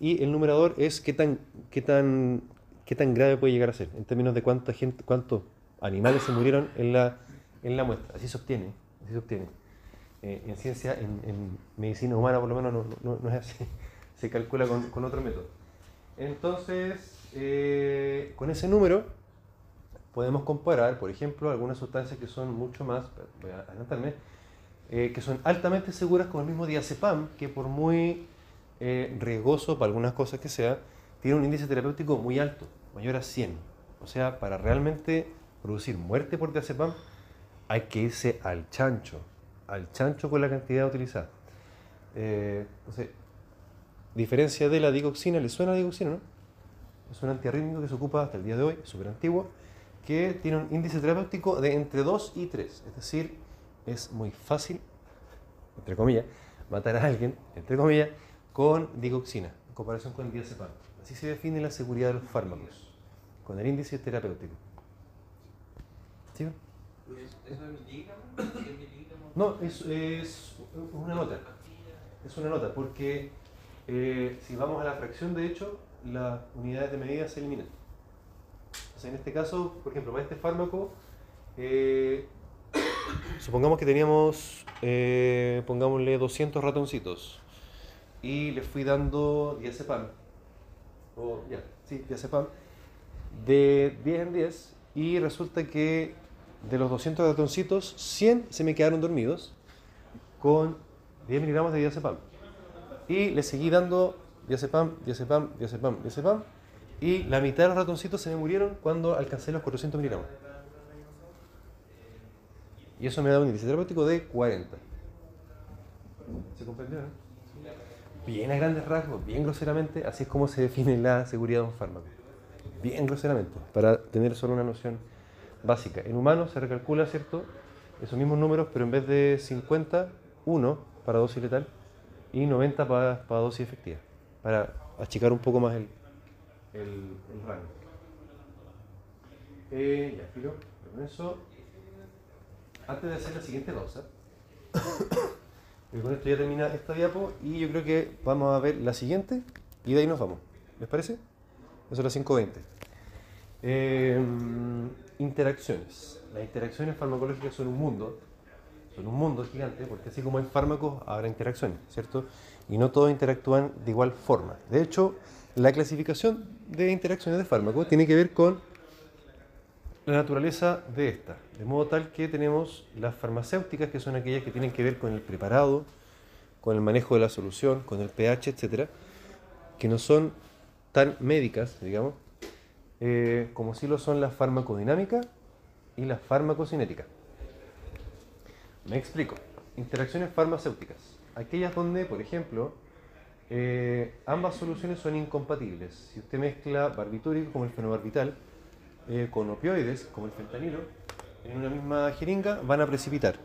y el numerador es qué tan, qué tan, qué tan grave puede llegar a ser, en términos de cuánta gente, cuántos animales se murieron en la en la muestra. Así se obtiene. Así se obtiene. Eh, en ciencia, en, en medicina humana por lo menos no, no- no es así. Se calcula con, con otro método. Entonces, eh, con ese número podemos comparar, por ejemplo, algunas sustancias que son mucho más, voy a adelantarme, eh, que son altamente seguras como el mismo diazepam, que por muy eh, riesgoso para algunas cosas que sea, tiene un índice terapéutico muy alto, mayor a 100. O sea, para realmente producir muerte por diazepam hay que irse al chancho, al chancho con la cantidad utilizada. Eh, entonces, diferencia de la digoxina, ¿le suena la digoxina, no? Es un antiarrítmico que se ocupa hasta el día de hoy, súper antiguo, que tiene un índice terapéutico de entre 2 y 3. Es decir, es muy fácil, entre comillas, matar a alguien, entre comillas, con digoxina, en comparación con el diazepam. Así se define la seguridad de los fármacos, con el índice terapéutico. ¿Sí? ¿Eso es miligramos? ¿100 miligramos? No, es, es una nota. Es una nota, porque eh, si vamos a la fracción, de hecho, las unidades de medida se eliminan. O sea, en este caso, por ejemplo, para este fármaco, eh, supongamos que teníamos, eh, pongámosle 200 ratoncitos, y le fui dando diazepam, o ya, sí, diazepam, de 10 en 10, y resulta que de los 200 ratoncitos, 100 se me quedaron dormidos con 10 miligramos de diazepam. Y le seguí dando diazepam, diazepam, diazepam, diazepam. Y la mitad de los ratoncitos se me murieron cuando alcancé los 400 miligramos. Y eso me da un índice terapéutico de 40. ¿Se comprendió? no? Bien a grandes rasgos, bien groseramente, así es como se define la seguridad de un fármaco. Bien groseramente, para tener solo una noción básica. En humanos se recalcula, ¿cierto? Esos mismos números, pero en vez de 50, 1 para dosis letal y 90 para, para dosis efectiva, para achicar un poco más el, el, rango. Eh, ya, filo, con eso, antes de hacer la siguiente dosa, porque con esto ya termina esta diapo y yo creo que vamos a ver la siguiente y de ahí nos vamos. ¿Les parece? Eso es las 5.20. Eh, interacciones. Las interacciones farmacológicas son un mundo, son un mundo gigante, porque así como hay fármacos, habrá interacciones, ¿cierto? Y no todos interactúan de igual forma. De hecho, la clasificación de interacciones de fármacos tiene que ver con la naturaleza de esta, de modo tal que tenemos las farmacéuticas, que son aquellas que tienen que ver con el preparado, con el manejo de la solución, con el pH, etcétera, que no son tan médicas, digamos, eh, como sí lo son la farmacodinámica y la farmacocinética. Me explico. Interacciones farmacéuticas. Aquellas donde, por ejemplo, eh, ambas soluciones son incompatibles. Si usted mezcla barbitúrico como el fenobarbital eh, con opioides como el fentanilo, en una misma jeringa van a precipitar.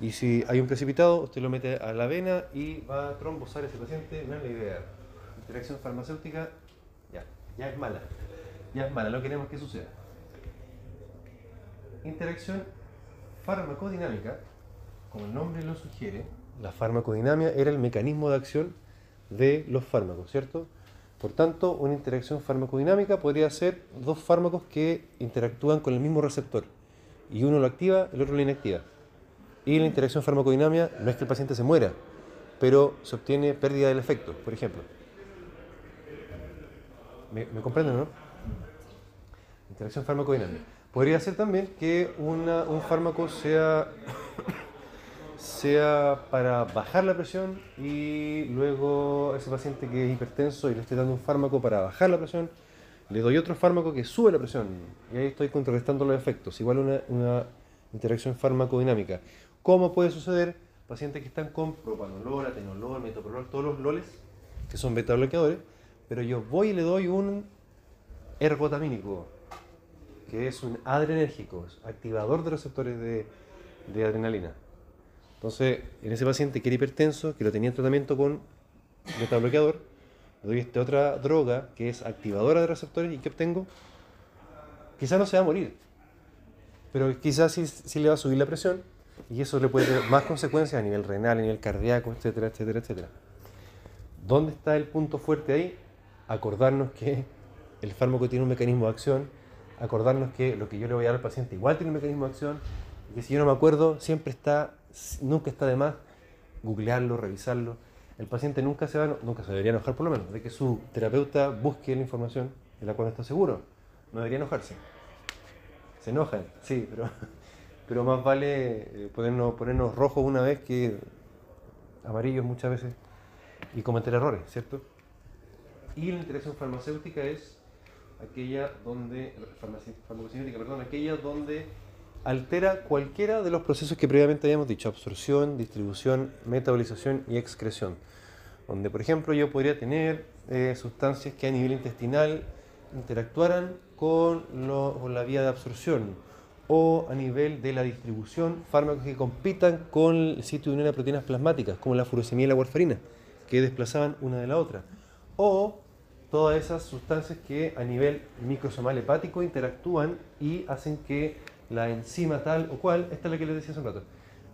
Y si hay un precipitado, usted lo mete a la vena y va a trombosar a ese paciente. No es la idea. Interacción farmacéutica, ya, ya es mala. Ya es mala, no queremos que suceda. Interacción farmacodinámica, como el nombre lo sugiere, la farmacodinamia era el mecanismo de acción de los fármacos, ¿cierto? Por tanto, una interacción farmacodinámica podría ser dos fármacos que interactúan con el mismo receptor y uno lo activa, el otro lo inactiva. Y la interacción farmacodinámica no es que el paciente se muera, pero se obtiene pérdida del efecto, por ejemplo. ¿Me, comprenden, no? Interacción farmacodinámica. Podría ser también que un fármaco sea, sea para bajar la presión y luego ese paciente que es hipertenso y le estoy dando un fármaco para bajar la presión, le doy otro fármaco que sube la presión y ahí estoy contrarrestando los efectos. Igual una, interacción farmacodinámica. ¿Cómo puede suceder? Pacientes que están con propanolol, atenolol, metoprolol, todos los loles, que son beta bloqueadores, pero yo voy y le doy un ergotamínico, que es un adrenérgico, activador de receptores de adrenalina. Entonces, en ese paciente que era hipertenso, que lo tenía en tratamiento con metabloqueador, le doy esta otra droga que es activadora de receptores y que obtengo, quizás no se va a morir, pero quizás sí, sí le va a subir la presión y eso le puede tener más consecuencias a nivel renal, a nivel cardíaco, etcétera, etcétera, etcétera. ¿Dónde está el punto fuerte ahí? Acordarnos que el fármaco tiene un mecanismo de acción, acordarnos que lo que yo le voy a dar al paciente igual tiene un mecanismo de acción Que si yo no me acuerdo, siempre está, nunca está de más googlearlo, revisarlo. El paciente nunca se va, nunca se debería enojar por lo menos, de que su terapeuta busque la información de la cual está seguro. No debería enojarse. Se enojan, sí, pero, pero más vale eh, ponernos, ponernos rojos una vez que amarillos muchas veces y cometer errores, ¿cierto? Y la interacción farmacéutica es aquella donde, farmacocinética, perdón, aquella donde altera cualquiera de los procesos que previamente habíamos dicho, absorción, distribución, metabolización y excreción. Donde, por ejemplo, yo podría tener eh, sustancias que a nivel intestinal interactuaran con, la vía de absorción o a nivel de la distribución, fármacos que compitan con el sitio de unión de proteínas plasmáticas, como la furosemida y la warfarina, que desplazaban una de la otra. O todas esas sustancias que a nivel microsomal hepático interactúan y hacen que la enzima tal o cual, esta es la que les decía hace un rato,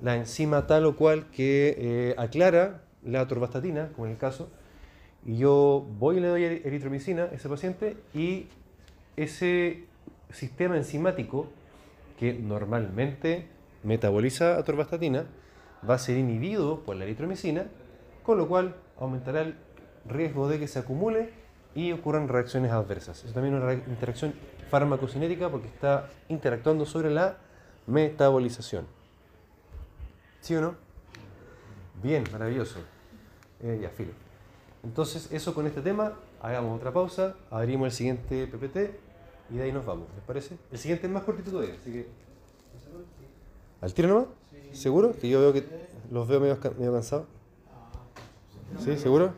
la enzima tal o cual que eh, aclara la atorvastatina, como en el caso, y yo voy y le doy eri- eritromicina a ese paciente y ese sistema enzimático que normalmente metaboliza atorvastatina va a ser inhibido por la eritromicina, con lo cual aumentará el riesgo de que se acumule y ocurran reacciones adversas. Es también una interacción farmacocinética porque está interactuando sobre la metabolización. ¿Sí o no? Bien, maravilloso. Eh, ya, filo. Entonces, eso con este tema. Hagamos otra pausa, abrimos el siguiente PPT y de ahí nos vamos. ¿Les parece? El siguiente es más cortito todavía, así que. ¿Al tiro nomás? ¿Seguro? Que yo veo que los veo medio, medio cansados. ¿Sí? ¿Seguro?